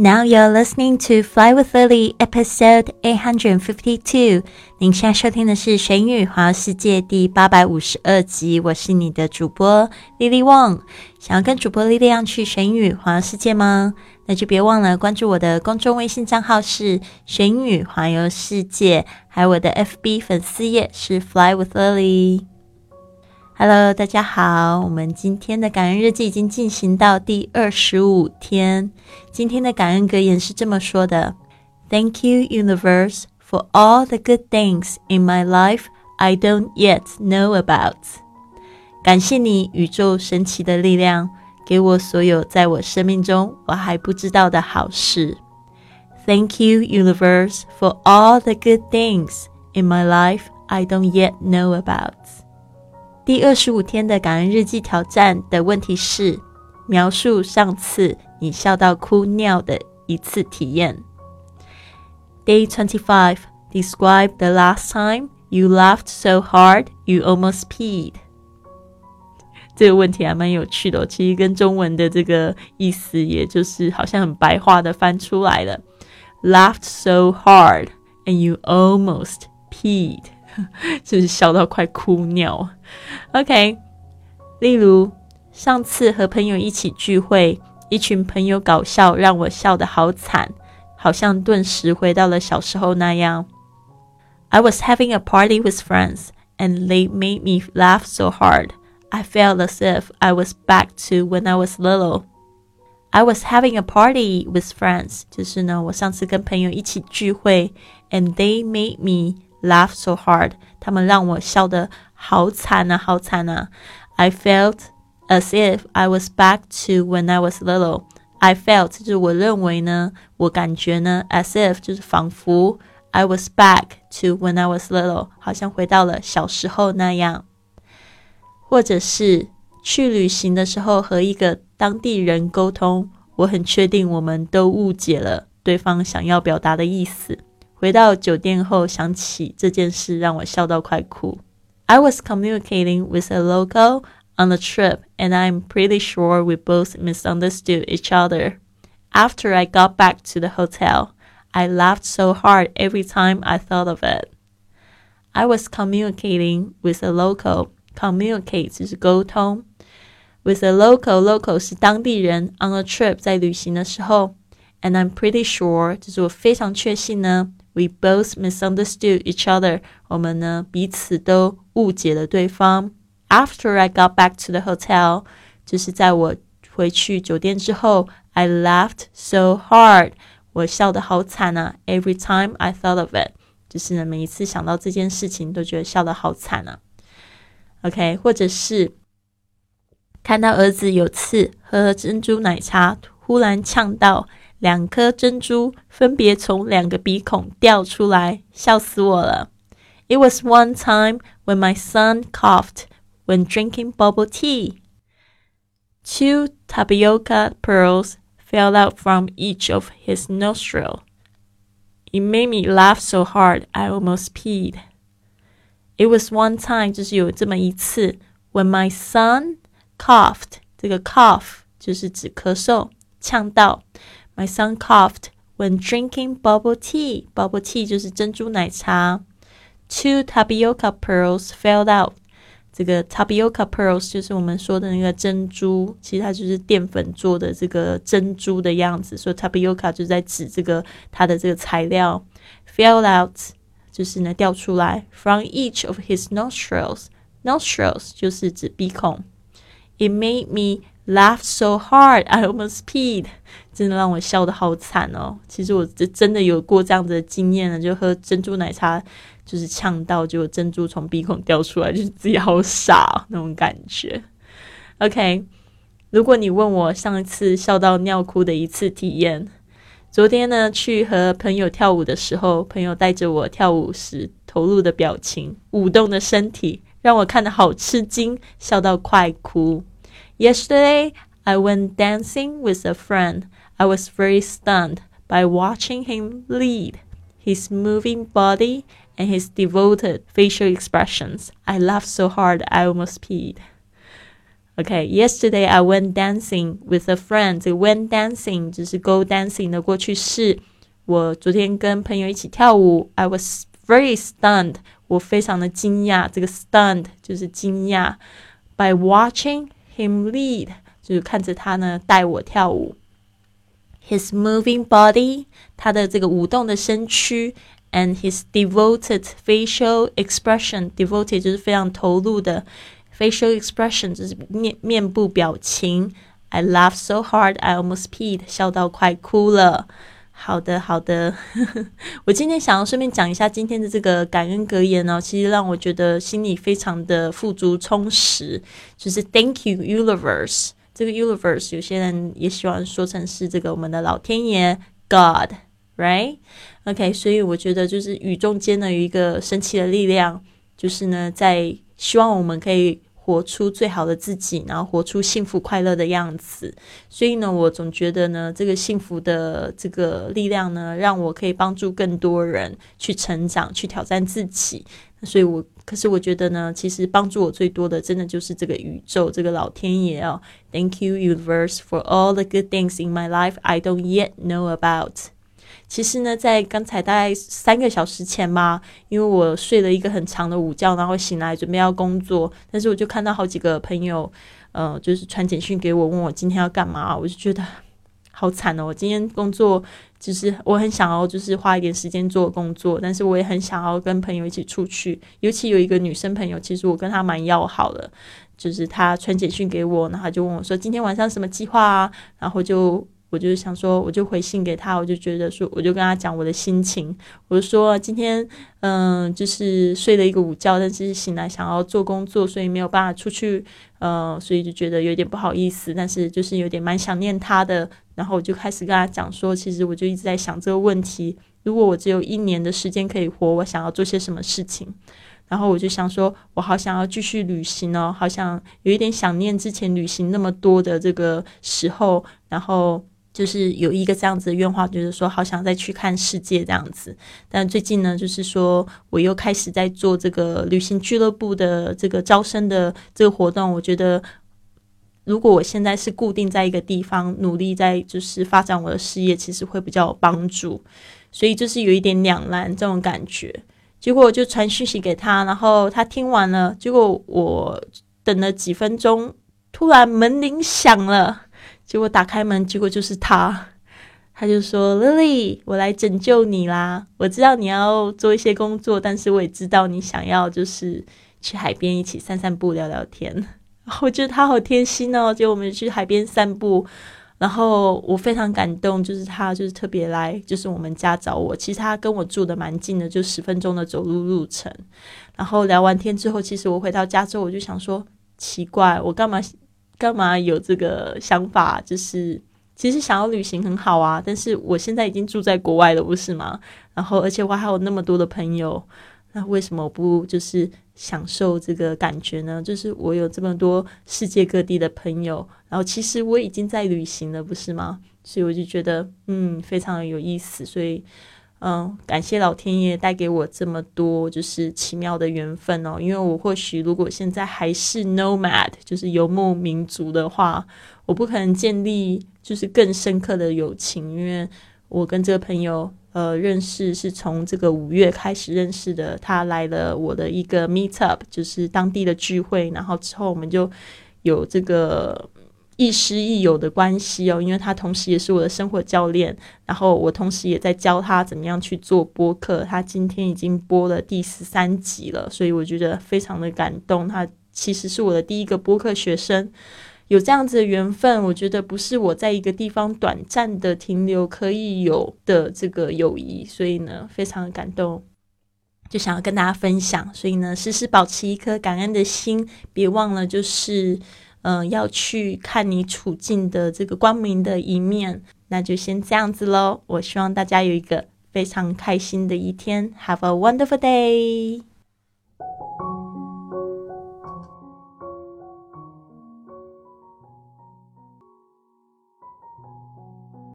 Now you're listening to Fly with Lily, episode eight hundred and fifty-two。您现在收听的是《神语环游世界》第八百五十二集。我是你的主播 Lily Wong。想要跟主播力量去神语环游世界吗？那就别忘了关注我的公众微信账号是“神语环游世界”，还有我的 FB 粉丝页是 Fly with Lily。Hello，大家好，我们今天的感恩日记已经进行到第二十五天。今天的感恩格言是这么说的：Thank you, universe, for all the good things in my life I don't yet know about。感谢你，宇宙神奇的力量，给我所有在我生命中我还不知道的好事。Thank you, universe, for all the good things in my life I don't yet know about。第二十五天的感恩日记挑战的问题是：描述上次你笑到哭尿的一次体验。Day twenty five. Describe the last time you laughed so hard you almost peed. 这个问题还蛮有趣的哦，其实跟中文的这个意思，也就是好像很白话的翻出来了。Laughed so hard and you almost peed. 就是笑到快哭尿。OK，例如上次和朋友一起聚会，一群朋友搞笑，让我笑得好惨，好像顿时回到了小时候那样。I was having a party with friends, and they made me laugh so hard. I felt as if I was back to when I was little. I was having a party with friends，就是呢，我上次跟朋友一起聚会，and they made me laugh so hard，他们让我笑得好惨啊，好惨啊！I felt as if I was back to when I was little. I felt 就是我认为呢，我感觉呢，as if 就是仿佛 I was back to when I was little，好像回到了小时候那样。或者是去旅行的时候和一个当地人沟通，我很确定我们都误解了对方想要表达的意思。回到酒店后，想起这件事，让我笑到快哭。I was communicating with a local on the trip, and I'm pretty sure we both misunderstood each other. After I got back to the hotel, I laughed so hard every time I thought of it. I was communicating with a local. Communicate 就是沟通。With a local, local 是当地人。On a trip 在旅行的时候，and I'm pretty sure 就是我非常确信呢。 We both misunderstood each other. 我们呢彼此都误解了对方。After I got back to the hotel，就是在我回去酒店之后，I laughed so hard，我笑得好惨啊。Every time I thought of it，就是呢每一次想到这件事情都觉得笑得好惨啊。OK，或者是看到儿子有次喝珍珠奶茶，忽然呛到。两颗珍珠分别从两个鼻孔掉出来，笑死我了。It was one time when my son coughed when drinking bubble tea. Two tapioca pearls fell out from each of his nostrils. It made me laugh so hard I almost peed. It was one time，就是有这么一次，when my son coughed，这个 cough 就是指咳嗽、呛到。 my son coughed when drinking bubble tea. Bubble tea 就是珍珠奶茶。Two tapioca pearls fell out. 这个 tapioca pearls 就是我们说的那个珍珠，其实它就是淀粉做的这个珍珠的样子，所以 tapioca 就在指这个它的这个材料。Fell out 就是呢掉出来，from each of his nostrils. Nostrils 就是指鼻孔。It made me laugh so hard I almost peed，真的让我笑得好惨哦。其实我真的有过这样子的经验呢，就喝珍珠奶茶，就是呛到，就珍珠从鼻孔掉出来，就是自己好傻那种感觉。OK，如果你问我上一次笑到尿哭的一次体验，昨天呢去和朋友跳舞的时候，朋友带着我跳舞时投入的表情、舞动的身体，让我看得好吃惊，笑到快哭。Yesterday, I went dancing with a friend. I was very stunned by watching him lead, his moving body, and his devoted facial expressions. I laughed so hard I almost peed. OK，yesterday I went dancing with a friend。这个 went dancing 就是 go dancing 的过去式。我昨天跟朋友一起跳舞，I was very stunned。我非常的惊讶。这个 stunned 就是惊讶。By watching him lead，就是看着他呢带我跳舞。His moving body，他的这个舞动的身躯，and his devoted facial expression，devoted 就是非常投入的。facial expression 就是面面部表情。I laughed so hard I almost peed，笑到快哭了。 好的，好的。我今天想要顺便讲一下今天的这个感恩格言呢，其实让我觉得心里非常的富足充实。就是 Thank you universe，这个 universe 有些人也喜欢说成是这个我们的老天爷 God，right？OK，所以我觉得就是宇宙间呢有一个神奇的力量，就是呢在希望我们可以。活出最好的自己，然后活出幸福快乐的样子。所以呢，我总觉得呢，这个幸福的这个力量呢，让我可以帮助更多人去成长，去挑战自己。所以，我可是我觉得呢，其实帮助我最多的，真的就是这个宇宙，这个老天爷哦。Thank you, universe, for all the good things in my life I don't yet know about. 其实呢，在刚才大概三个小时前嘛，因为我睡了一个很长的午觉，然后醒来准备要工作，但是我就看到好几个朋友，呃，就是传简讯给我，问我今天要干嘛，我就觉得好惨哦。我今天工作就是我很想要，就是花一点时间做工作，但是我也很想要跟朋友一起出去，尤其有一个女生朋友，其实我跟她蛮要好的，就是她传简讯给我，然后就问我说今天晚上什么计划啊，然后就。我就想说，我就回信给他，我就觉得说，我就跟他讲我的心情，我就说今天，嗯，就是睡了一个午觉，但是醒来想要做工作，所以没有办法出去，呃，所以就觉得有点不好意思，但是就是有点蛮想念他的，然后我就开始跟他讲说，其实我就一直在想这个问题，如果我只有一年的时间可以活，我想要做些什么事情，然后我就想说，我好想要继续旅行哦，好想有一点想念之前旅行那么多的这个时候，然后。就是有一个这样子的愿望，就是说好想再去看世界这样子。但最近呢，就是说我又开始在做这个旅行俱乐部的这个招生的这个活动。我觉得，如果我现在是固定在一个地方，努力在就是发展我的事业，其实会比较有帮助。所以就是有一点两难这种感觉。结果我就传讯息给他，然后他听完了。结果我等了几分钟，突然门铃响了。结果打开门，结果就是他，他就说：“Lily，我来拯救你啦！我知道你要做一些工作，但是我也知道你想要就是去海边一起散散步、聊聊天。我觉得他好贴心哦，就我们去海边散步，然后我非常感动，就是他就是特别来就是我们家找我。其实他跟我住的蛮近的，就十分钟的走路路程。然后聊完天之后，其实我回到家之后，我就想说，奇怪，我干嘛？”干嘛有这个想法？就是其实想要旅行很好啊，但是我现在已经住在国外了，不是吗？然后而且我还有那么多的朋友，那为什么不就是享受这个感觉呢？就是我有这么多世界各地的朋友，然后其实我已经在旅行了，不是吗？所以我就觉得嗯，非常有意思，所以。嗯，感谢老天爷带给我这么多就是奇妙的缘分哦。因为我或许如果现在还是 nomad，就是游牧民族的话，我不可能建立就是更深刻的友情。因为我跟这个朋友呃认识是从这个五月开始认识的，他来了我的一个 meet up，就是当地的聚会，然后之后我们就有这个。亦师亦友的关系哦，因为他同时也是我的生活教练，然后我同时也在教他怎么样去做播客。他今天已经播了第十三集了，所以我觉得非常的感动。他其实是我的第一个播客学生，有这样子的缘分，我觉得不是我在一个地方短暂的停留可以有的这个友谊，所以呢，非常的感动，就想要跟大家分享。所以呢，时时保持一颗感恩的心，别忘了就是。嗯，要去看你处境的这个光明的一面，那就先这样子喽。我希望大家有一个非常开心的一天，Have a wonderful day。